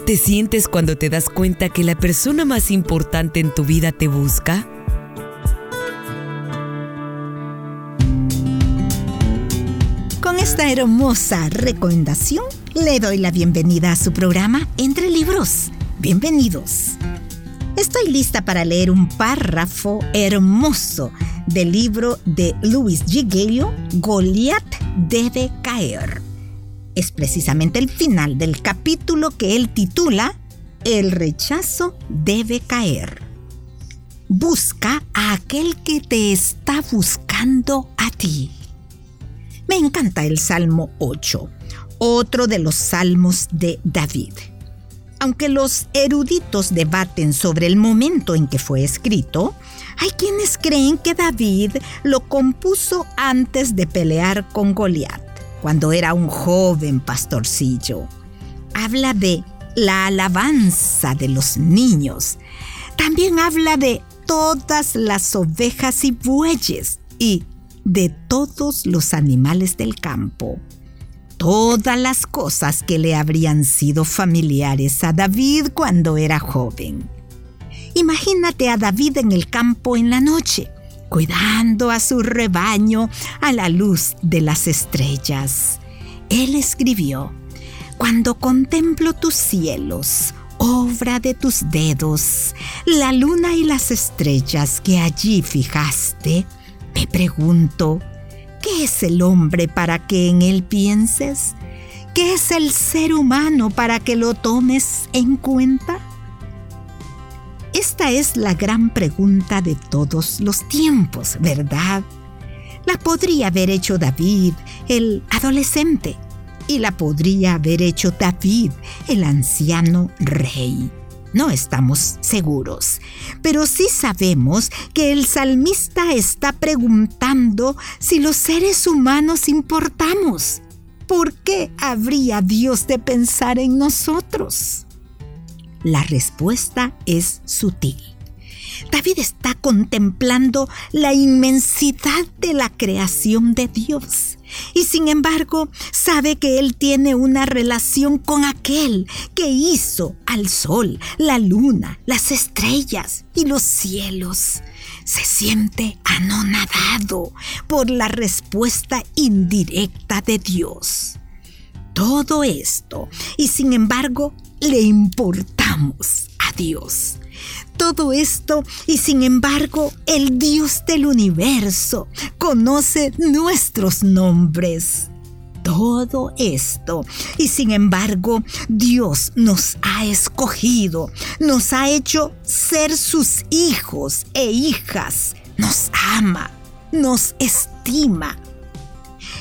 ¿Cómo te sientes cuando te das cuenta que la persona más importante en tu vida te busca? Con esta hermosa recomendación, le doy la bienvenida a su programa Entre Libros. Bienvenidos. Estoy lista para leer un párrafo hermoso del libro de Louis G. Gale, Goliath debe caer es precisamente el final del capítulo que él titula El rechazo debe caer. Busca a aquel que te está buscando a ti. Me encanta el Salmo 8, otro de los salmos de David. Aunque los eruditos debaten sobre el momento en que fue escrito, hay quienes creen que David lo compuso antes de pelear con Goliat cuando era un joven pastorcillo. Habla de la alabanza de los niños. También habla de todas las ovejas y bueyes y de todos los animales del campo. Todas las cosas que le habrían sido familiares a David cuando era joven. Imagínate a David en el campo en la noche cuidando a su rebaño a la luz de las estrellas. Él escribió, Cuando contemplo tus cielos, obra de tus dedos, la luna y las estrellas que allí fijaste, me pregunto, ¿qué es el hombre para que en él pienses? ¿Qué es el ser humano para que lo tomes en cuenta? Esta es la gran pregunta de todos los tiempos, ¿verdad? La podría haber hecho David, el adolescente, y la podría haber hecho David, el anciano rey. No estamos seguros, pero sí sabemos que el salmista está preguntando si los seres humanos importamos. ¿Por qué habría Dios de pensar en nosotros? La respuesta es sutil. David está contemplando la inmensidad de la creación de Dios. Y sin embargo, sabe que él tiene una relación con aquel que hizo al sol, la luna, las estrellas y los cielos. Se siente anonadado por la respuesta indirecta de Dios. Todo esto, y sin embargo, le importamos a Dios. Todo esto y sin embargo el Dios del universo conoce nuestros nombres. Todo esto y sin embargo Dios nos ha escogido, nos ha hecho ser sus hijos e hijas, nos ama, nos estima.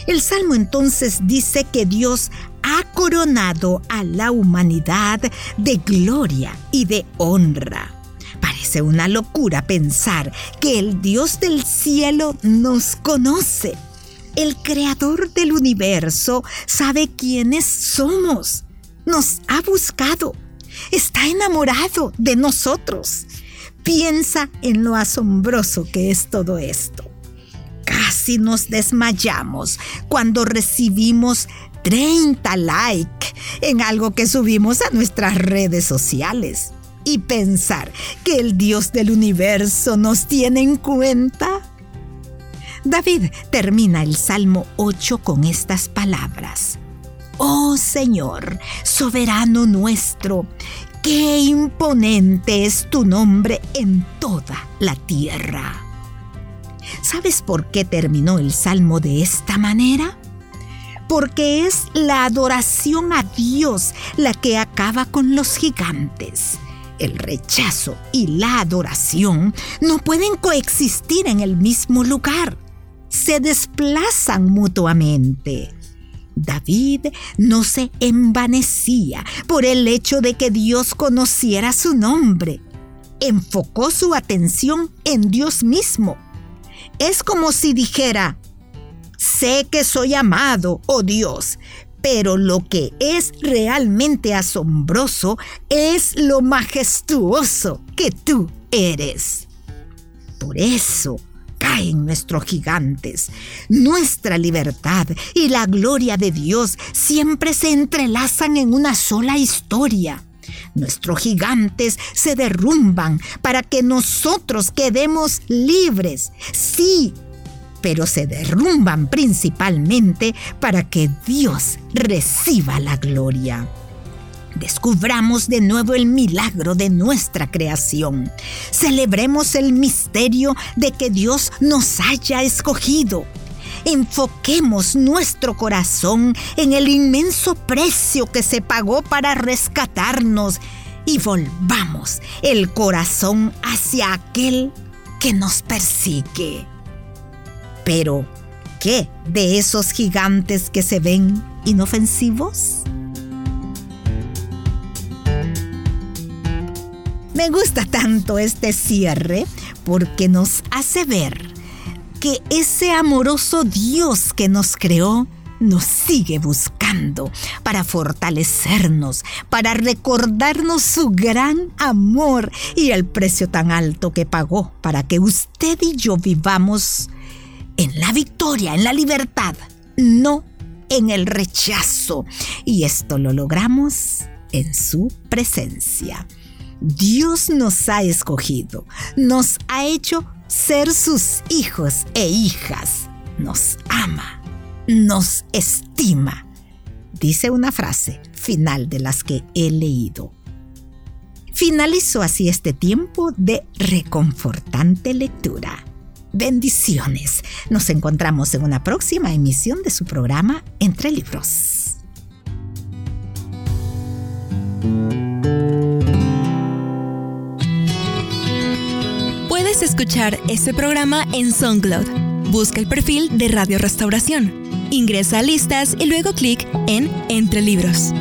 El Salmo entonces dice que Dios ha coronado a la humanidad de gloria y de honra. Parece una locura pensar que el Dios del cielo nos conoce. El creador del universo sabe quiénes somos. Nos ha buscado. Está enamorado de nosotros. Piensa en lo asombroso que es todo esto. Casi nos desmayamos cuando recibimos 30 likes en algo que subimos a nuestras redes sociales. Y pensar que el Dios del universo nos tiene en cuenta. David termina el Salmo 8 con estas palabras. Oh Señor, soberano nuestro, qué imponente es tu nombre en toda la tierra. ¿Sabes por qué terminó el Salmo de esta manera? Porque es la adoración a Dios la que acaba con los gigantes. El rechazo y la adoración no pueden coexistir en el mismo lugar. Se desplazan mutuamente. David no se envanecía por el hecho de que Dios conociera su nombre. Enfocó su atención en Dios mismo. Es como si dijera, Sé que soy amado, oh Dios, pero lo que es realmente asombroso es lo majestuoso que tú eres. Por eso caen nuestros gigantes. Nuestra libertad y la gloria de Dios siempre se entrelazan en una sola historia. Nuestros gigantes se derrumban para que nosotros quedemos libres. Sí, pero se derrumban principalmente para que Dios reciba la gloria. Descubramos de nuevo el milagro de nuestra creación. Celebremos el misterio de que Dios nos haya escogido. Enfoquemos nuestro corazón en el inmenso precio que se pagó para rescatarnos y volvamos el corazón hacia aquel que nos persigue. Pero, ¿qué de esos gigantes que se ven inofensivos? Me gusta tanto este cierre porque nos hace ver que ese amoroso Dios que nos creó nos sigue buscando para fortalecernos, para recordarnos su gran amor y el precio tan alto que pagó para que usted y yo vivamos en la victoria, en la libertad, no en el rechazo. Y esto lo logramos en su presencia. Dios nos ha escogido, nos ha hecho ser sus hijos e hijas, nos ama, nos estima. Dice una frase final de las que he leído. Finalizó así este tiempo de reconfortante lectura. Bendiciones. Nos encontramos en una próxima emisión de su programa Entre Libros. Puedes escuchar este programa en SoundCloud. Busca el perfil de Radio Restauración. Ingresa a listas y luego clic en Entre Libros.